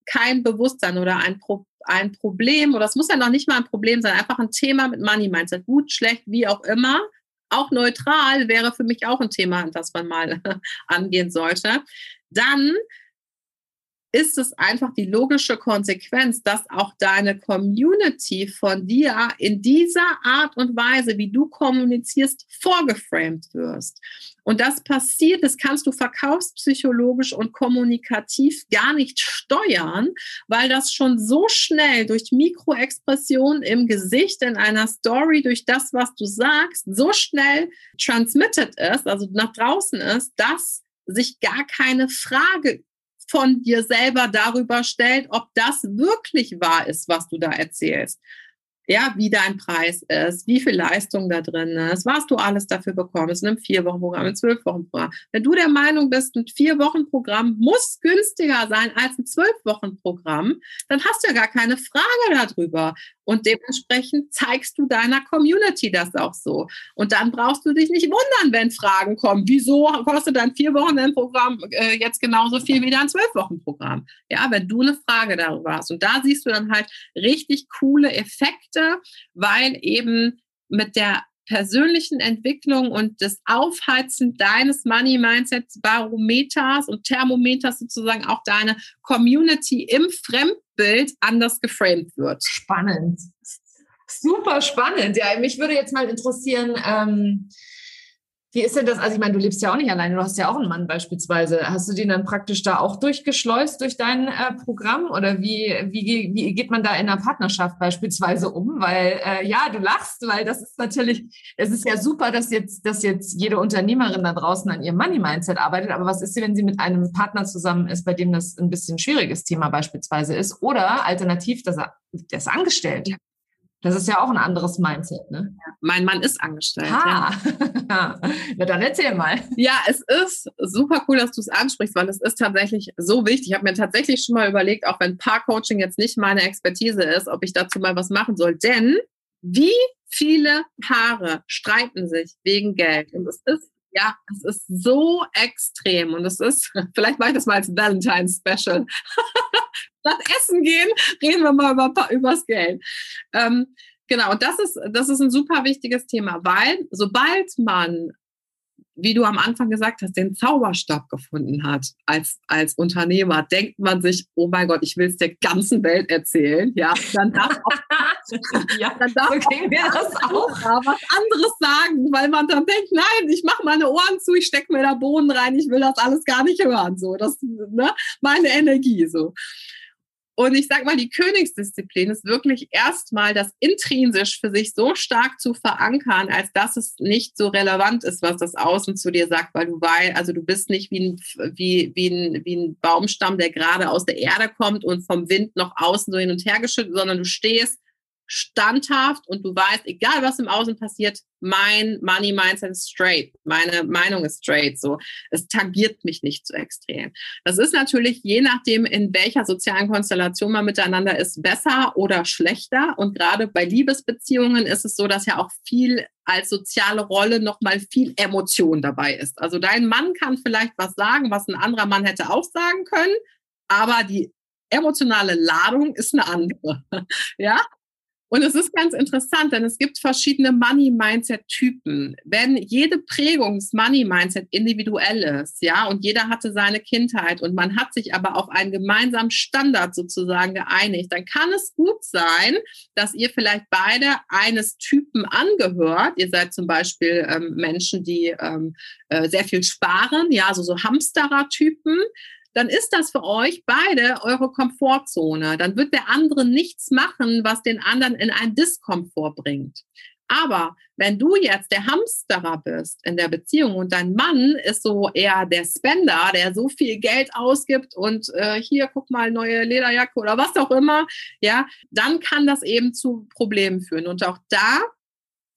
kein Bewusstsein oder ein, Pro ein Problem, oder es muss ja noch nicht mal ein Problem sein, einfach ein Thema mit Money Mindset, gut, schlecht, wie auch immer, auch neutral wäre für mich auch ein Thema, das man mal angehen sollte, dann ist es einfach die logische Konsequenz, dass auch deine Community von dir in dieser Art und Weise, wie du kommunizierst, vorgeframed wirst. Und das passiert, das kannst du verkaufspsychologisch und kommunikativ gar nicht steuern, weil das schon so schnell durch Mikroexpression im Gesicht, in einer Story, durch das, was du sagst, so schnell transmitted ist, also nach draußen ist, dass sich gar keine Frage von dir selber darüber stellt, ob das wirklich wahr ist, was du da erzählst ja, wie dein Preis ist, wie viel Leistung da drin ist, was du alles dafür bekommst, in einem Vier-Wochen-Programm, in Zwölf-Wochen-Programm. Wenn du der Meinung bist, ein Vier-Wochen-Programm muss günstiger sein als ein Zwölf-Wochen-Programm, dann hast du ja gar keine Frage darüber. Und dementsprechend zeigst du deiner Community das auch so. Und dann brauchst du dich nicht wundern, wenn Fragen kommen. Wieso kostet dein Vier-Wochen-Programm äh, jetzt genauso viel wie dein Zwölf-Wochen-Programm? Ja, wenn du eine Frage darüber hast. Und da siehst du dann halt richtig coole Effekte weil eben mit der persönlichen Entwicklung und das Aufheizen deines Money Mindsets, Barometers und Thermometers sozusagen auch deine Community im Fremdbild anders geframed wird. Spannend. Super spannend. Ja, mich würde jetzt mal interessieren, ähm, Wie ist denn das? Also ich meine, du lebst ja auch nicht alleine, du hast ja auch einen Mann beispielsweise. Hast du den dann praktisch da auch durchgeschleust durch dein äh, Programm? Oder wie, wie, wie geht man da in einer Partnerschaft beispielsweise um? Weil äh, ja, du lachst, weil das ist natürlich, es ist ja super, dass jetzt, dass jetzt jede Unternehmerin da draußen an ihrem Money-Mindset arbeitet. Aber was ist, wenn sie mit einem Partner zusammen ist, bei dem das ein bisschen schwieriges Thema beispielsweise ist? Oder alternativ, dass er, der ist angestellt. Das ist ja auch ein anderes Mindset, ne? Ja, mein Mann ist angestellt. Ha. Ja. Na dann erzähl mal. Ja, es ist super cool, dass du es ansprichst, weil es ist tatsächlich so wichtig. Ich habe mir tatsächlich schon mal überlegt, auch wenn Paarcoaching jetzt nicht meine Expertise ist, ob ich dazu mal was machen soll. Denn wie viele Paare streiten sich wegen Geld? Und es ist ja, es ist so extrem und es ist, vielleicht mache ich das mal als Valentine's Special. Statt Essen gehen, reden wir mal über, übers Geld. Ähm, genau, und das ist, das ist ein super wichtiges Thema, weil sobald man wie du am Anfang gesagt hast, den Zauberstab gefunden hat als, als Unternehmer, denkt man sich, oh mein Gott, ich will es der ganzen Welt erzählen. Ja, dann darf auch, ja, dann darf so auch, das auch. was anderes sagen, weil man dann denkt, nein, ich mache meine Ohren zu, ich stecke mir da Bohnen rein, ich will das alles gar nicht hören. So, das, ne, meine Energie so. Und ich sage mal, die Königsdisziplin ist wirklich erstmal das intrinsisch für sich so stark zu verankern, als dass es nicht so relevant ist, was das Außen zu dir sagt, weil du weißt, also du bist nicht wie ein, wie, wie, ein, wie ein Baumstamm, der gerade aus der Erde kommt und vom Wind noch außen so hin und her geschüttet, sondern du stehst standhaft und du weißt, egal was im Außen passiert, mein Money Mindset ist straight, meine Meinung ist straight, so. Es tangiert mich nicht so extrem. Das ist natürlich je nachdem, in welcher sozialen Konstellation man miteinander ist, besser oder schlechter. Und gerade bei Liebesbeziehungen ist es so, dass ja auch viel als soziale Rolle nochmal viel Emotion dabei ist. Also dein Mann kann vielleicht was sagen, was ein anderer Mann hätte auch sagen können, aber die emotionale Ladung ist eine andere. Ja, und es ist ganz interessant, denn es gibt verschiedene Money-Mindset-Typen. Wenn jede Prägung des Money-Mindset individuell ist, ja, und jeder hatte seine Kindheit und man hat sich aber auf einen gemeinsamen Standard sozusagen geeinigt, dann kann es gut sein, dass ihr vielleicht beide eines Typen angehört. Ihr seid zum Beispiel ähm, Menschen, die ähm, äh, sehr viel sparen, ja, also so Hamsterer-Typen dann ist das für euch beide eure Komfortzone. Dann wird der andere nichts machen, was den anderen in einen Diskomfort bringt. Aber wenn du jetzt der Hamsterer bist in der Beziehung und dein Mann ist so eher der Spender, der so viel Geld ausgibt und äh, hier guck mal neue Lederjacke oder was auch immer, ja, dann kann das eben zu Problemen führen. Und auch da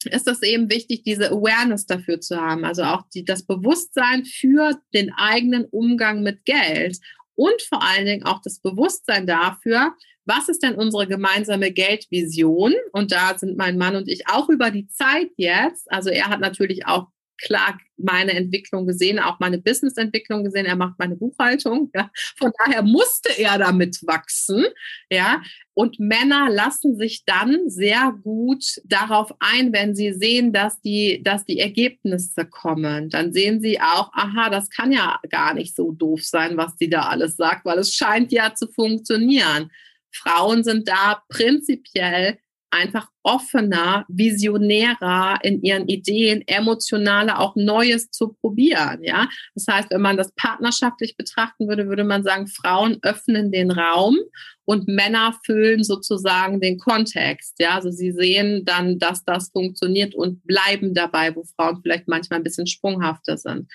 ist es eben wichtig, diese Awareness dafür zu haben, also auch die, das Bewusstsein für den eigenen Umgang mit Geld und vor allen Dingen auch das Bewusstsein dafür, was ist denn unsere gemeinsame Geldvision? Und da sind mein Mann und ich auch über die Zeit jetzt, also er hat natürlich auch klar meine Entwicklung gesehen, auch meine Business-Entwicklung gesehen. Er macht meine Buchhaltung. Ja. Von daher musste er damit wachsen. Ja. Und Männer lassen sich dann sehr gut darauf ein, wenn sie sehen, dass die, dass die Ergebnisse kommen. Dann sehen sie auch, aha, das kann ja gar nicht so doof sein, was die da alles sagt, weil es scheint ja zu funktionieren. Frauen sind da prinzipiell einfach offener, visionärer in ihren Ideen, emotionaler auch Neues zu probieren. Ja, das heißt, wenn man das partnerschaftlich betrachten würde, würde man sagen, Frauen öffnen den Raum und Männer füllen sozusagen den Kontext. Ja, also sie sehen dann, dass das funktioniert und bleiben dabei, wo Frauen vielleicht manchmal ein bisschen sprunghafter sind.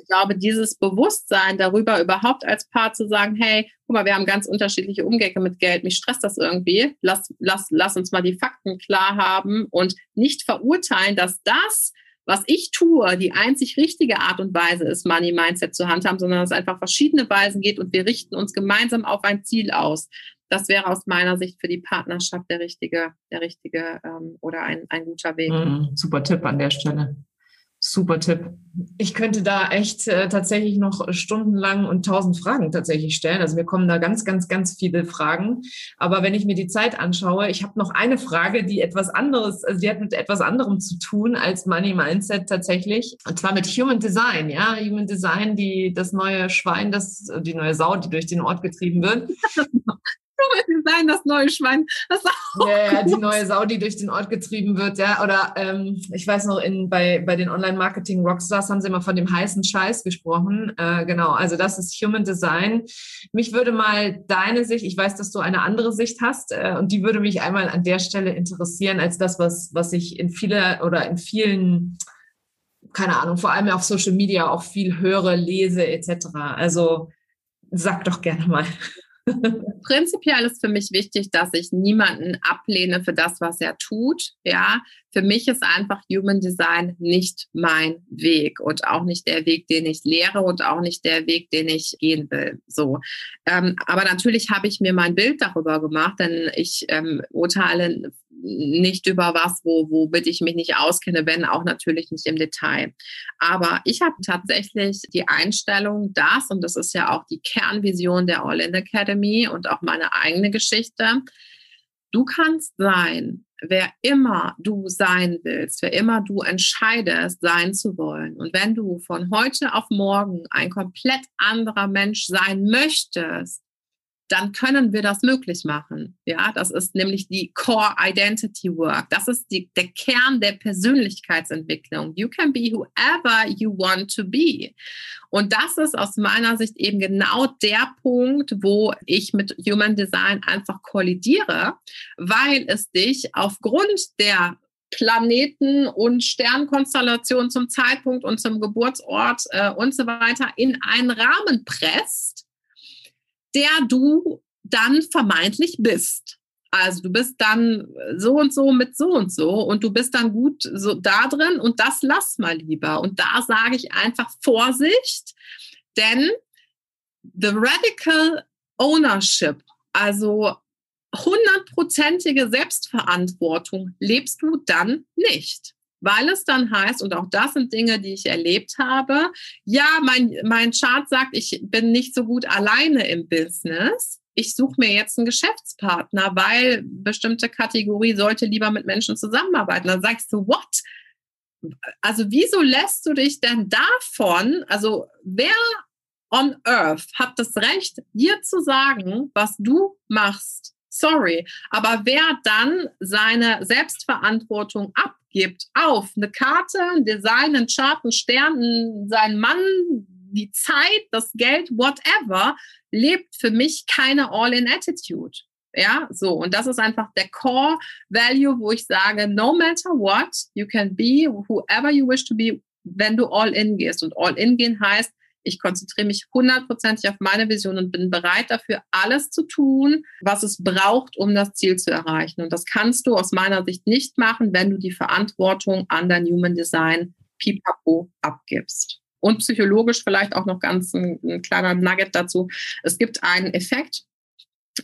Ich glaube, dieses Bewusstsein darüber überhaupt als Paar zu sagen, hey, guck mal, wir haben ganz unterschiedliche Umgänge mit Geld, mich stresst das irgendwie, lass, lass, lass uns mal die Fakten klar haben und nicht verurteilen, dass das, was ich tue, die einzig richtige Art und Weise ist, Money Mindset zu handhaben, sondern dass es einfach verschiedene Weisen geht und wir richten uns gemeinsam auf ein Ziel aus. Das wäre aus meiner Sicht für die Partnerschaft der richtige, der richtige ähm, oder ein, ein guter Weg. Mhm, super Tipp an der Stelle. Super Tipp. Ich könnte da echt äh, tatsächlich noch stundenlang und tausend Fragen tatsächlich stellen. Also mir kommen da ganz, ganz, ganz viele Fragen. Aber wenn ich mir die Zeit anschaue, ich habe noch eine Frage, die etwas anderes, also die hat mit etwas anderem zu tun als Money Mindset tatsächlich. Und zwar mit Human Design. Ja, Human Design, die das neue Schwein, das die neue Sau, die durch den Ort getrieben wird. Design, das neue Schwein. Das ja, ja, die neue Sau, die durch den Ort getrieben wird, ja. Oder ähm, ich weiß noch, in, bei, bei den Online-Marketing-Rockstars haben sie immer von dem heißen Scheiß gesprochen. Äh, genau, also das ist Human Design. Mich würde mal deine Sicht, ich weiß, dass du eine andere Sicht hast, äh, und die würde mich einmal an der Stelle interessieren, als das, was, was ich in viele oder in vielen keine Ahnung, vor allem auf Social Media auch viel höre, lese etc. Also sag doch gerne mal. Prinzipiell ist für mich wichtig, dass ich niemanden ablehne für das, was er tut. Ja, für mich ist einfach Human Design nicht mein Weg und auch nicht der Weg, den ich lehre und auch nicht der Weg, den ich gehen will. So, ähm, aber natürlich habe ich mir mein Bild darüber gemacht, denn ich ähm, urteile nicht über was, wo, womit ich mich nicht auskenne, wenn auch natürlich nicht im Detail. Aber ich habe tatsächlich die Einstellung, dass, und das ist ja auch die Kernvision der All-In Academy und auch meine eigene Geschichte, du kannst sein, wer immer du sein willst, wer immer du entscheidest, sein zu wollen. Und wenn du von heute auf morgen ein komplett anderer Mensch sein möchtest, dann können wir das möglich machen. Ja, das ist nämlich die Core Identity Work. Das ist die, der Kern der Persönlichkeitsentwicklung. You can be whoever you want to be. Und das ist aus meiner Sicht eben genau der Punkt, wo ich mit Human Design einfach kollidiere, weil es dich aufgrund der Planeten und Sternkonstellationen zum Zeitpunkt und zum Geburtsort äh, und so weiter in einen Rahmen presst, der du dann vermeintlich bist. Also du bist dann so und so mit so und so und du bist dann gut so da drin und das lass mal lieber. Und da sage ich einfach Vorsicht, denn the radical ownership, also hundertprozentige Selbstverantwortung lebst du dann nicht weil es dann heißt, und auch das sind Dinge, die ich erlebt habe, ja, mein, mein Chart sagt, ich bin nicht so gut alleine im Business. Ich suche mir jetzt einen Geschäftspartner, weil bestimmte Kategorie sollte lieber mit Menschen zusammenarbeiten. Dann sagst du, what? Also wieso lässt du dich denn davon, also wer on earth hat das Recht, dir zu sagen, was du machst? Sorry. Aber wer dann seine Selbstverantwortung ab gibt auf eine Karte, ein Design, ein Chart, ein Stern, sein Mann, die Zeit, das Geld, whatever, lebt für mich keine All-in-Attitude. Ja, so. Und das ist einfach der Core Value, wo ich sage, no matter what, you can be whoever you wish to be, wenn du all in gehst. Und all in gehen heißt, ich konzentriere mich hundertprozentig auf meine Vision und bin bereit dafür, alles zu tun, was es braucht, um das Ziel zu erreichen. Und das kannst du aus meiner Sicht nicht machen, wenn du die Verantwortung an dein Human Design pipapo abgibst. Und psychologisch vielleicht auch noch ganz ein, ein kleiner Nugget dazu. Es gibt einen Effekt,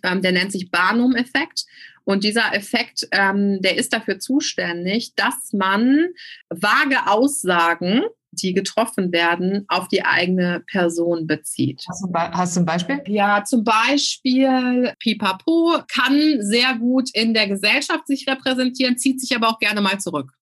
ähm, der nennt sich Barnum-Effekt. Und dieser Effekt, ähm, der ist dafür zuständig, dass man vage Aussagen die getroffen werden, auf die eigene Person bezieht. Hast du, ein Beispiel? Ja, zum Beispiel Pipapo kann sehr gut in der Gesellschaft sich repräsentieren, zieht sich aber auch gerne mal zurück.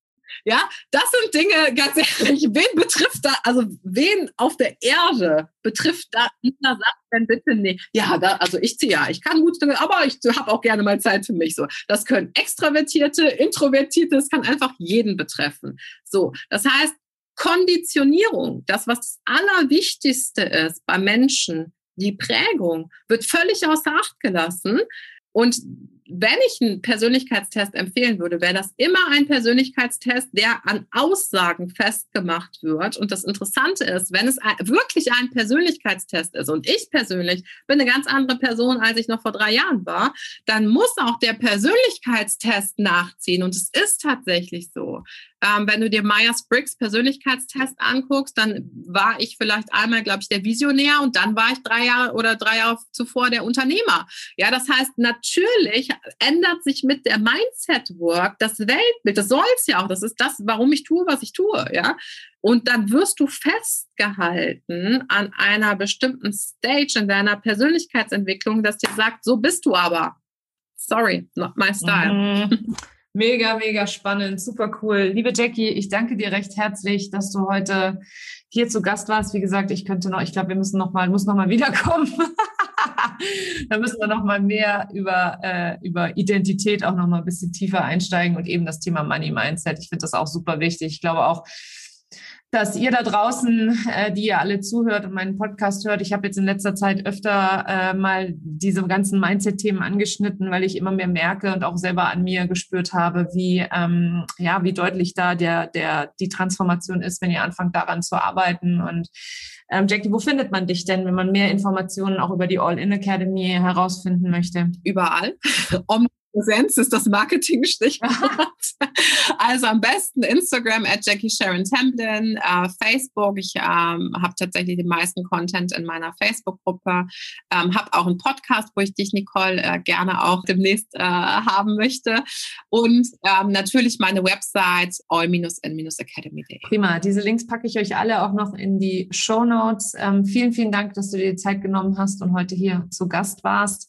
Ja, das sind Dinge, ganz ehrlich, wen betrifft da, also wen auf der Erde betrifft da dieser Satz denn bitte nicht? Ja, da, also ich ziehe ja, ich kann gut, aber ich habe auch gerne mal Zeit für mich. So, das können Extravertierte, Introvertierte, das kann einfach jeden betreffen. So, das heißt, Konditionierung, das, was das Allerwichtigste ist bei Menschen, die Prägung, wird völlig außer Acht gelassen. Und wenn ich einen Persönlichkeitstest empfehlen würde, wäre das immer ein Persönlichkeitstest, der an Aussagen festgemacht wird. Und das Interessante ist, wenn es wirklich ein Persönlichkeitstest ist und ich persönlich bin eine ganz andere Person, als ich noch vor drei Jahren war, dann muss auch der Persönlichkeitstest nachziehen. Und es ist tatsächlich so. Ähm, wenn du dir Myers-Briggs Persönlichkeitstest anguckst, dann war ich vielleicht einmal, glaube ich, der Visionär und dann war ich drei Jahre oder drei Jahre zuvor der Unternehmer. Ja, das heißt, natürlich ändert sich mit der Mindset-Work das Weltbild. Das soll es ja auch. Das ist das, warum ich tue, was ich tue. Ja, und dann wirst du festgehalten an einer bestimmten Stage in deiner Persönlichkeitsentwicklung, dass dir sagt, so bist du aber. Sorry, not my style. Mhm. Mega, mega spannend, super cool. Liebe Jackie, ich danke dir recht herzlich, dass du heute hier zu Gast warst. Wie gesagt, ich könnte noch, ich glaube, wir müssen noch mal, muss noch mal wiederkommen. da müssen wir noch mal mehr über, äh, über Identität auch noch mal ein bisschen tiefer einsteigen und eben das Thema Money Mindset. Ich finde das auch super wichtig. Ich glaube auch, dass ihr da draußen, äh, die ihr alle zuhört und meinen Podcast hört, ich habe jetzt in letzter Zeit öfter äh, mal diese ganzen Mindset-Themen angeschnitten, weil ich immer mehr merke und auch selber an mir gespürt habe, wie ähm, ja wie deutlich da der der die Transformation ist, wenn ihr anfangt daran zu arbeiten. Und ähm, Jackie, wo findet man dich denn, wenn man mehr Informationen auch über die All-In Academy herausfinden möchte? Überall. Präsenz ist das Marketing-Stichwort. also am besten Instagram at Jackie Sharon Templin, äh, Facebook. Ich ähm, habe tatsächlich den meisten Content in meiner Facebook-Gruppe. Ähm, habe auch einen Podcast, wo ich dich, Nicole, äh, gerne auch demnächst äh, haben möchte. Und ähm, natürlich meine Website all-in-academy.de. Prima. Diese Links packe ich euch alle auch noch in die Show Notes. Ähm, vielen, vielen Dank, dass du dir die Zeit genommen hast und heute hier zu Gast warst.